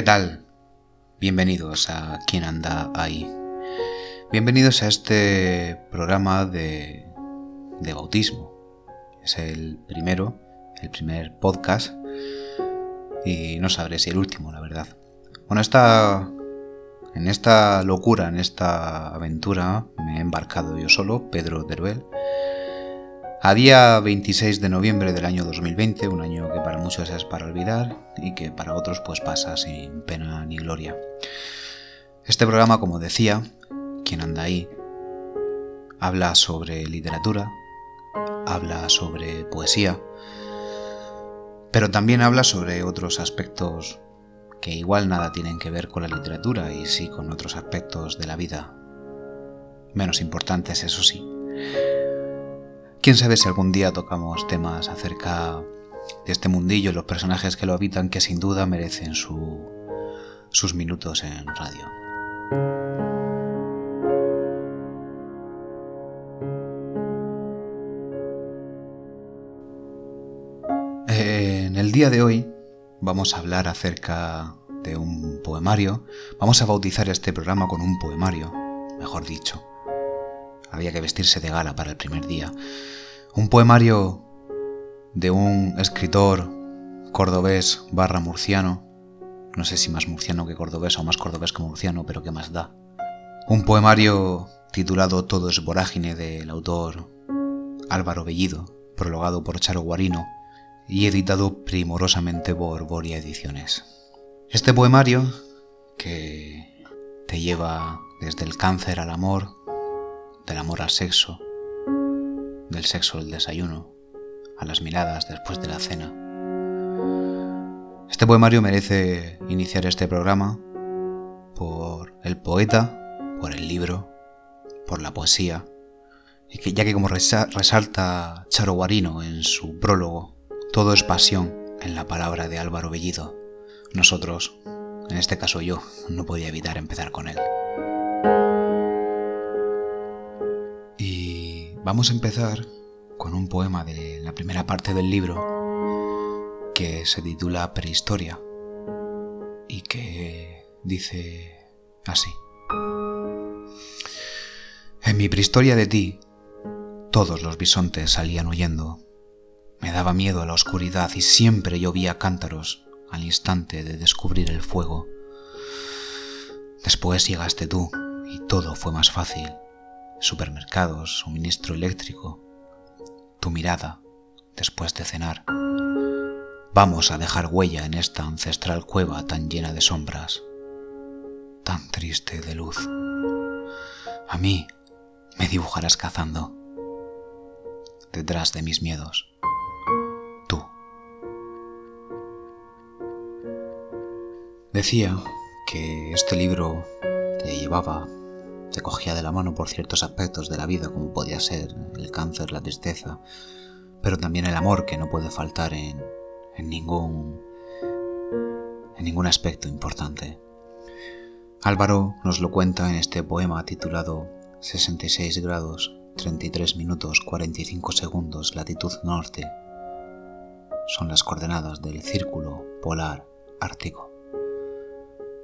¿Qué tal? Bienvenidos a Quien anda ahí. Bienvenidos a este programa de, de bautismo. Es el primero, el primer podcast y no sabré si el último, la verdad. Bueno, esta, en esta locura, en esta aventura, me he embarcado yo solo, Pedro Teruel, a día 26 de noviembre del año 2020, un año que para muchos es para olvidar y que para otros pues pasa sin pena ni gloria. Este programa, como decía, quien anda ahí, habla sobre literatura, habla sobre poesía, pero también habla sobre otros aspectos que igual nada tienen que ver con la literatura y sí con otros aspectos de la vida, menos importantes, eso sí. Quién sabe si algún día tocamos temas acerca de este mundillo, los personajes que lo habitan, que sin duda merecen sus minutos en radio. En el día de hoy vamos a hablar acerca de un poemario. Vamos a bautizar este programa con un poemario, mejor dicho había que vestirse de gala para el primer día. Un poemario de un escritor cordobés barra murciano, no sé si más murciano que cordobés o más cordobés que murciano, pero qué más da. Un poemario titulado Todo es vorágine del autor Álvaro Bellido, prologado por Charo Guarino y editado primorosamente por Boria Ediciones. Este poemario, que te lleva desde el cáncer al amor, del amor al sexo, del sexo al desayuno, a las miradas después de la cena. Este poemario merece iniciar este programa por el poeta, por el libro, por la poesía, ya que como resalta Charo Guarino en su prólogo, todo es pasión en la palabra de Álvaro Bellido. Nosotros, en este caso yo, no podía evitar empezar con él. Vamos a empezar con un poema de la primera parte del libro que se titula Prehistoria y que dice así. En mi prehistoria de ti, todos los bisontes salían huyendo. Me daba miedo la oscuridad y siempre llovía cántaros al instante de descubrir el fuego. Después llegaste tú y todo fue más fácil supermercados, suministro eléctrico, tu mirada después de cenar. Vamos a dejar huella en esta ancestral cueva tan llena de sombras, tan triste de luz. A mí me dibujarás cazando, detrás de mis miedos, tú. Decía que este libro te llevaba te cogía de la mano por ciertos aspectos de la vida, como podía ser el cáncer, la tristeza, pero también el amor que no puede faltar en, ningún en ningún aspecto importante. Álvaro nos lo cuenta en este poema titulado 66 grados 33 minutos 45 segundos latitud norte. Son las coordenadas del círculo polar ártico.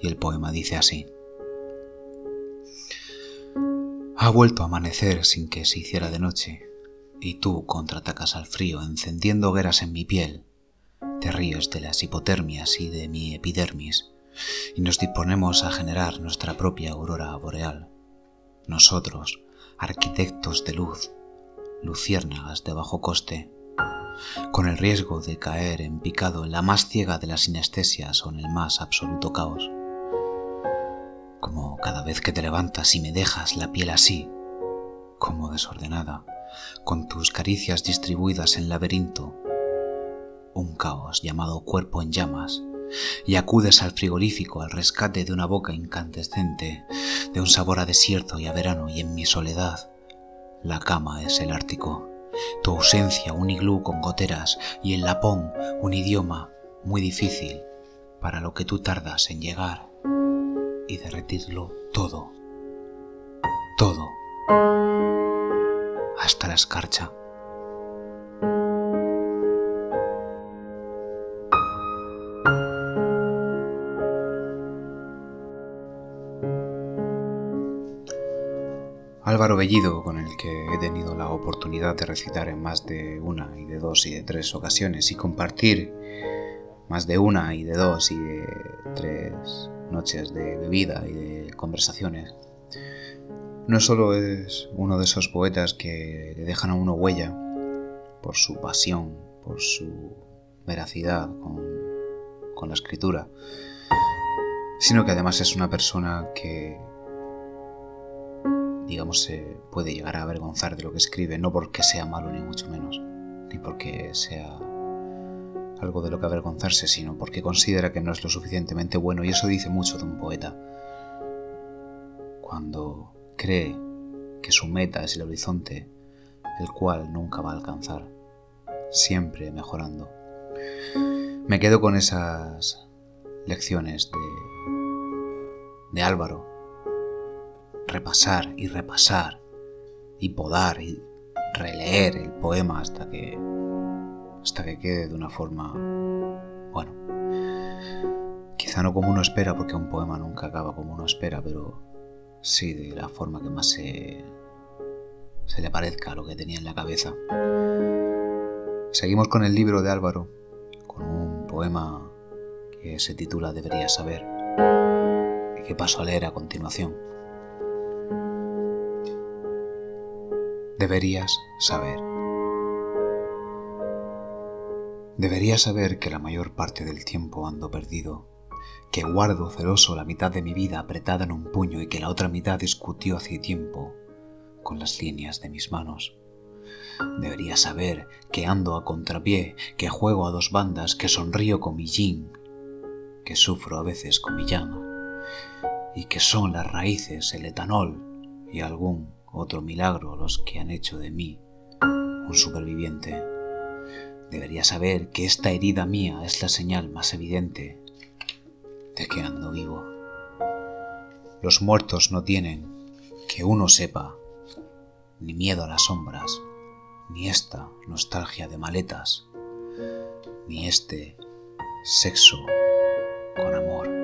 Y el poema dice así. Ha vuelto a amanecer sin que se hiciera de noche, y tú contraatacas al frío encendiendo hogueras en mi piel. Te ríes de las hipotermias y de mi epidermis, y nos disponemos a generar nuestra propia aurora boreal. Nosotros, arquitectos de luz, luciérnagas de bajo coste, con el riesgo de caer en picado en la más ciega de las sinestesias o en el más absoluto caos como cada vez que te levantas y me dejas la piel así, como desordenada, con tus caricias distribuidas en laberinto, un caos llamado cuerpo en llamas, y acudes al frigorífico al rescate de una boca incandescente, de un sabor a desierto y a verano, y en mi soledad, la cama es el Ártico, tu ausencia un iglú con goteras, y el lapón un idioma muy difícil para lo que tú tardas en llegar y derretirlo todo, todo, hasta la escarcha. Álvaro Bellido, con el que he tenido la oportunidad de recitar en más de una y de dos y de tres ocasiones y compartir más de una y de dos y de tres noches de bebida y de conversaciones. No solo es uno de esos poetas que le dejan a uno huella por su pasión, por su veracidad con, con la escritura, sino que además es una persona que, digamos, se puede llegar a avergonzar de lo que escribe, no porque sea malo ni mucho menos, ni porque sea algo de lo que avergonzarse, sino porque considera que no es lo suficientemente bueno y eso dice mucho de un poeta. Cuando cree que su meta es el horizonte, el cual nunca va a alcanzar, siempre mejorando. Me quedo con esas lecciones de, de Álvaro. Repasar y repasar y podar y releer el poema hasta que hasta que quede de una forma, bueno, quizá no como uno espera, porque un poema nunca acaba como uno espera, pero sí de la forma que más se, se le parezca a lo que tenía en la cabeza. Seguimos con el libro de Álvaro, con un poema que se titula Deberías saber, y que paso a leer a continuación. Deberías saber. Debería saber que la mayor parte del tiempo ando perdido, que guardo celoso la mitad de mi vida apretada en un puño y que la otra mitad discutió hace tiempo con las líneas de mis manos. Debería saber que ando a contrapié, que juego a dos bandas, que sonrío con mi yin, que sufro a veces con mi yang, y que son las raíces, el etanol y algún otro milagro los que han hecho de mí un superviviente. Debería saber que esta herida mía es la señal más evidente de que ando vivo. Los muertos no tienen, que uno sepa, ni miedo a las sombras, ni esta nostalgia de maletas, ni este sexo con amor.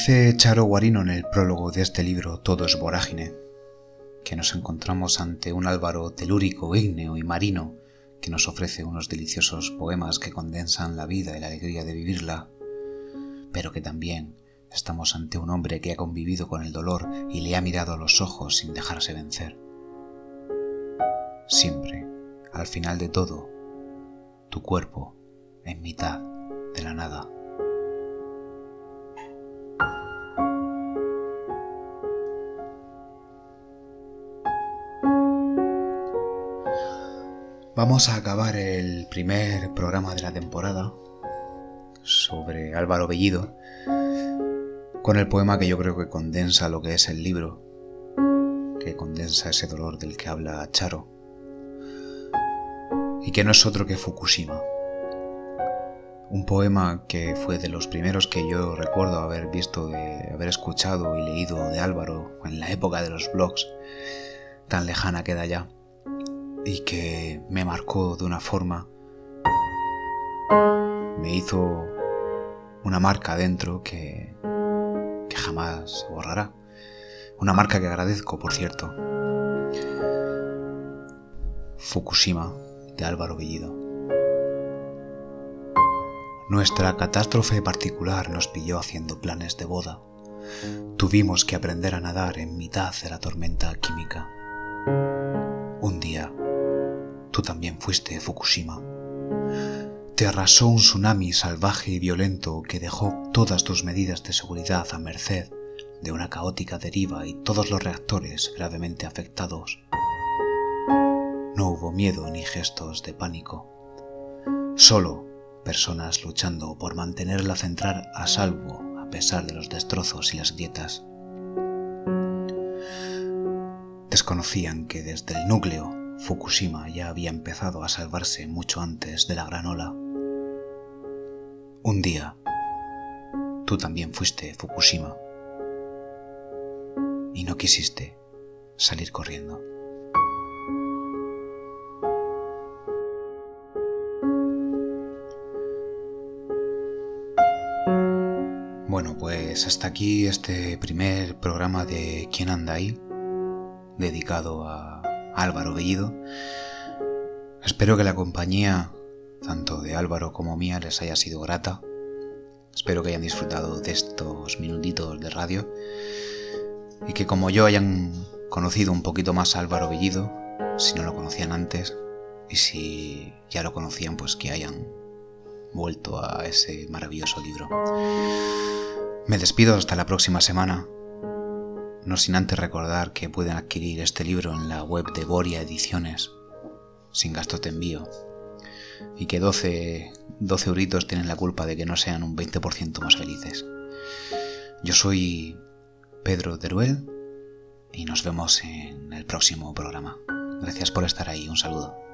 Dice Charo Guarino en el prólogo de este libro Todo es vorágine, que nos encontramos ante un Álvaro telúrico, ígneo y marino que nos ofrece unos deliciosos poemas que condensan la vida y la alegría de vivirla, pero que también estamos ante un hombre que ha convivido con el dolor y le ha mirado a los ojos sin dejarse vencer. Siempre, al final de todo, tu cuerpo en mitad de la nada. Vamos a acabar el primer programa de la temporada sobre Álvaro Bellido con el poema que yo creo que condensa lo que es el libro, que condensa ese dolor del que habla Charo, y que no es otro que Fukushima. Un poema que fue de los primeros que yo recuerdo haber visto, de haber escuchado y leído de Álvaro en la época de los blogs, tan lejana queda ya y que me marcó de una forma, me hizo una marca dentro que, que jamás se borrará. Una marca que agradezco, por cierto. Fukushima, de Álvaro Bellido. Nuestra catástrofe particular nos pilló haciendo planes de boda. Tuvimos que aprender a nadar en mitad de la tormenta química. Un día Tú también fuiste Fukushima. Te arrasó un tsunami salvaje y violento que dejó todas tus medidas de seguridad a merced de una caótica deriva y todos los reactores gravemente afectados. No hubo miedo ni gestos de pánico. Solo personas luchando por mantener la central a salvo a pesar de los destrozos y las grietas. Desconocían que desde el núcleo Fukushima ya había empezado a salvarse mucho antes de la gran ola. Un día, tú también fuiste Fukushima y no quisiste salir corriendo. Bueno, pues hasta aquí este primer programa de ¿Quién anda ahí? dedicado a Álvaro Bellido. Espero que la compañía, tanto de Álvaro como mía, les haya sido grata. Espero que hayan disfrutado de estos minutitos de radio y que como yo hayan conocido un poquito más a Álvaro Bellido, si no lo conocían antes, y si ya lo conocían, pues que hayan vuelto a ese maravilloso libro. Me despido hasta la próxima semana, no sin antes recordar que pueden adquirir este libro en la web de Boria Ediciones, sin gastos de envío, y que 12, 12 euritos tienen la culpa de que no sean un 20% más felices. Yo soy Pedro Teruel y nos vemos en el próximo programa. Gracias por estar ahí, un saludo.